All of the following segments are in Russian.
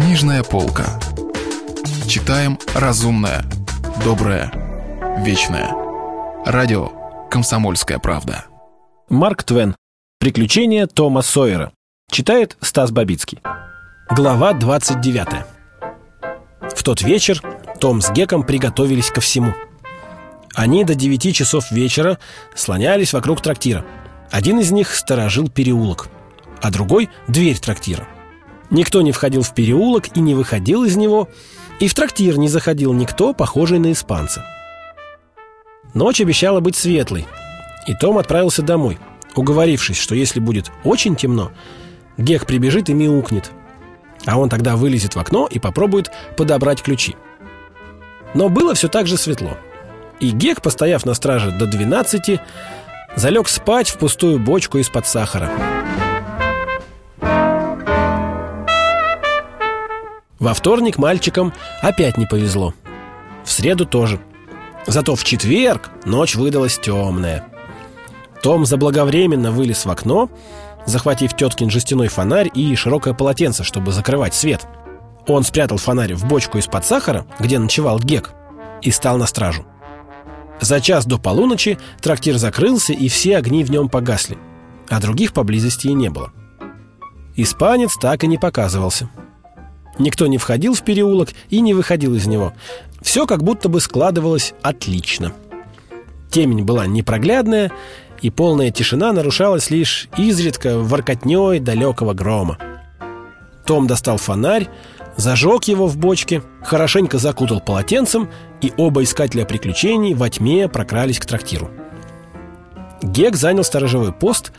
Книжная полка. Читаем разумное, доброе, вечное. Радио «Комсомольская правда». Марк Твен. Приключения Тома Сойера. Читает Стас Бабицкий. Глава 29. В тот вечер Том с Геком приготовились ко всему. Они до 9 часов вечера слонялись вокруг трактира. Один из них сторожил переулок, а другой — дверь трактира. Никто не входил в переулок и не выходил из него, и в трактир не заходил никто, похожий на испанца. Ночь обещала быть светлой, и Том отправился домой, уговорившись, что если будет очень темно, Гек прибежит и мяукнет, а он тогда вылезет в окно и попробует подобрать ключи. Но было все так же светло. И Гек, постояв на страже до 12, залег спать в пустую бочку из-под сахара. Во вторник мальчикам опять не повезло. В среду тоже. Зато в четверг ночь выдалась темная. Том заблаговременно вылез в окно, захватив теткин жестяной фонарь и широкое полотенце, чтобы закрывать свет. Он спрятал фонарь в бочку из-под сахара, где ночевал Гек, и стал на стражу. За час до полуночи трактир закрылся, и все огни в нем погасли, а других поблизости и не было. Испанец так и не показывался – Никто не входил в переулок и не выходил из него. Все как будто бы складывалось отлично. Темень была непроглядная, и полная тишина нарушалась лишь изредка воркотней далекого грома. Том достал фонарь, зажег его в бочке, хорошенько закутал полотенцем, и оба искателя приключений во тьме прокрались к трактиру. Гек занял сторожевой пост,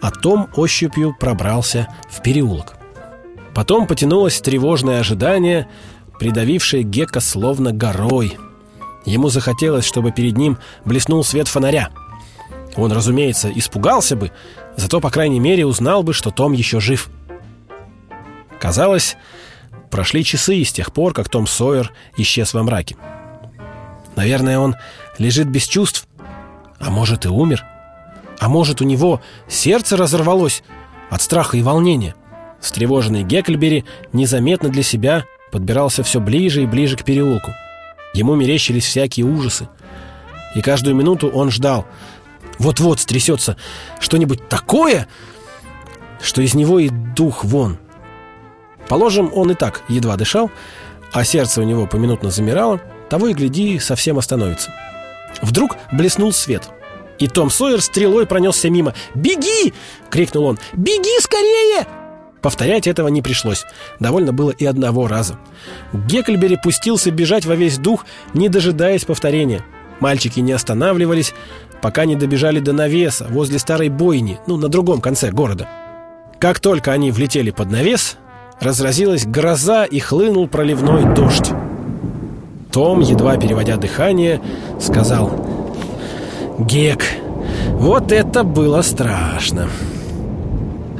а Том ощупью пробрался в переулок. Потом потянулось тревожное ожидание, придавившее Гека словно горой. Ему захотелось, чтобы перед ним блеснул свет фонаря. Он, разумеется, испугался бы, зато, по крайней мере, узнал бы, что Том еще жив. Казалось, прошли часы с тех пор, как Том Сойер исчез во мраке. Наверное, он лежит без чувств, а может и умер. А может, у него сердце разорвалось от страха и волнения. Встревоженный Гекльбери незаметно для себя подбирался все ближе и ближе к переулку. Ему мерещились всякие ужасы. И каждую минуту он ждал. Вот-вот стрясется что-нибудь такое, что из него и дух вон. Положим, он и так едва дышал, а сердце у него поминутно замирало, того и гляди, совсем остановится. Вдруг блеснул свет. И Том Сойер стрелой пронесся мимо. «Беги!» — крикнул он. «Беги скорее!» Повторять этого не пришлось. Довольно было и одного раза. Гекльбери пустился бежать во весь дух, не дожидаясь повторения. Мальчики не останавливались, пока не добежали до навеса, возле старой бойни, ну, на другом конце города. Как только они влетели под навес, разразилась гроза и хлынул проливной дождь. Том, едва переводя дыхание, сказал «Гек, вот это было страшно!»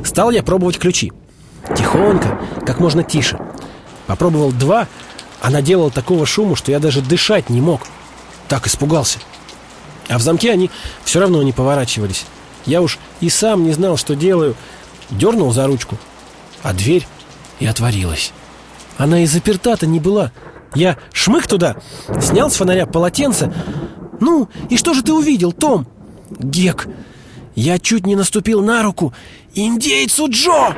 Стал я пробовать ключи. Тихонько, как можно тише. Попробовал два, а наделал такого шума, что я даже дышать не мог. Так испугался. А в замке они все равно не поворачивались. Я уж и сам не знал, что делаю. Дернул за ручку, а дверь и отворилась. Она и заперта-то не была. Я шмых туда, снял с фонаря полотенце. «Ну, и что же ты увидел, Том?» «Гек, я чуть не наступил на руку. Индейцу Джо!»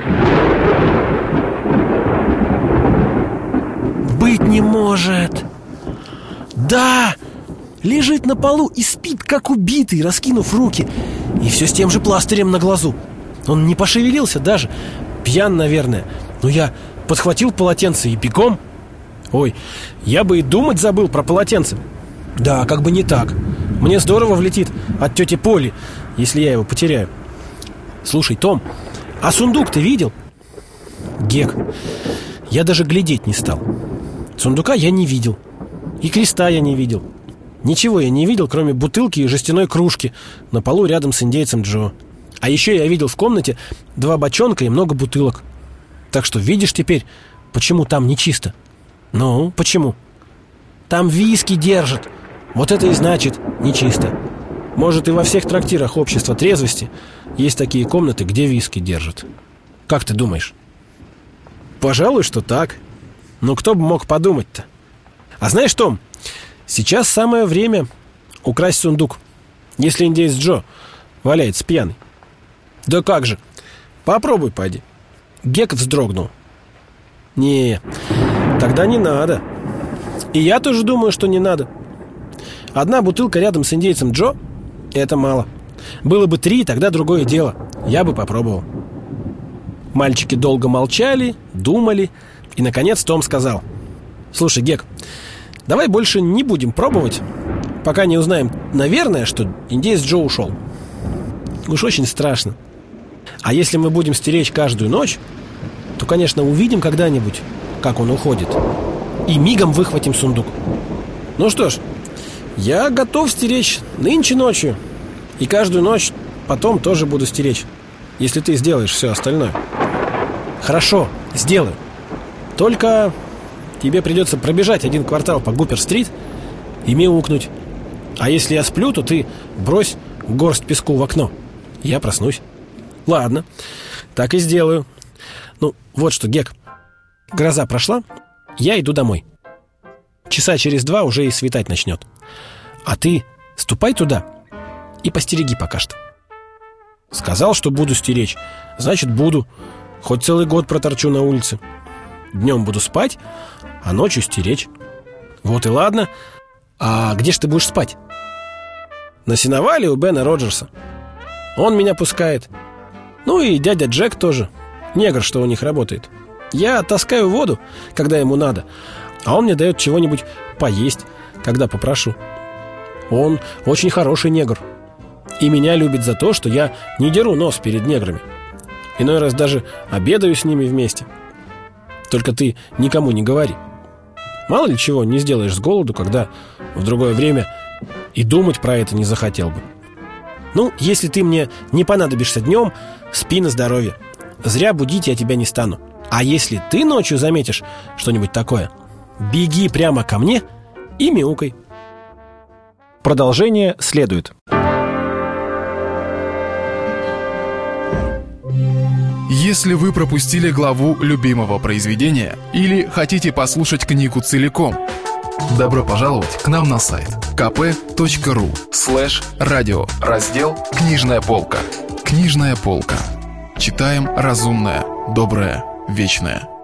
«Быть не может!» «Да!» Лежит на полу и спит, как убитый, раскинув руки. И все с тем же пластырем на глазу. Он не пошевелился даже. Пьян, наверное. Но я подхватил полотенце и бегом. Ой, я бы и думать забыл про полотенце. Да, как бы не так Мне здорово влетит от тети Поли Если я его потеряю. Слушай, Том, а сундук ты видел? Гек, я даже глядеть не стал. Сундука я не видел. И креста я не видел. Ничего я не видел, кроме бутылки и жестяной кружки На полу рядом с индейцем Джо. А еще я видел в комнате два бочонка и много бутылок. Так что видишь теперь, почему там нечисто? Ну, почему? Там виски держат Вот это и значит нечисто Может и во всех трактирах общества трезвости Есть такие комнаты, где виски держат Как ты думаешь? Пожалуй, что так Ну, кто бы мог подумать-то? А знаешь, Том, сейчас самое время украсть сундук, если индейец Джо валяется пьяный. Да как же? Попробуй, пойди. Гек вздрогнул. Не, тогда не надо. И я тоже думаю, что не надо. Одна бутылка рядом с индейцем Джо – это мало. Было бы три, тогда другое дело. Я бы попробовал. Мальчики долго молчали, думали, и, наконец, Том сказал. «Слушай, Гек, давай больше не будем пробовать, пока не узнаем, наверное, что индейец Джо ушел. Уж очень страшно. А если мы будем стеречь каждую ночь, то, конечно, увидим когда-нибудь, как он уходит, и мигом выхватим сундук. Ну что ж, я готов стеречь нынче ночью, и каждую ночь потом тоже буду стеречь, если ты сделаешь все остальное. Хорошо, сделаю. Только тебе придется пробежать один квартал по Гупер-стрит и мяукнуть. А если я сплю, то ты брось горсть песку в окно. Я проснусь. Ладно, так и сделаю. Ну, вот что, Гек. Гроза прошла, я иду домой. Часа через два уже и светать начнет. А ты ступай туда и постереги пока что. Сказал, что буду стеречь. Значит, буду. Хоть целый год проторчу на улице. Днем буду спать, а ночью стеречь. Вот и ладно. А где ж ты будешь спать? На сеновале у Бена Роджерса. Он меня пускает. Ну и дядя Джек тоже. Негр, что у них работает. Я таскаю воду, когда ему надо, а он мне дает чего-нибудь поесть, когда попрошу. Он очень хороший негр. И меня любит за то, что я не деру нос перед неграми. Иной раз даже обедаю с ними вместе. Только ты никому не говори. Мало ли чего не сделаешь с голоду, когда в другое время и думать про это не захотел бы. Ну, если ты мне не понадобишься днем, спи на здоровье. Зря будить я тебя не стану. А если ты ночью заметишь что-нибудь такое, беги прямо ко мне и мяукай. Продолжение следует. Если вы пропустили главу любимого произведения или хотите послушать книгу целиком, добро пожаловать к нам на сайт kp.ru слэш радио раздел «Книжная полка». Книжная полка. Читаем разумное, доброе, вечное.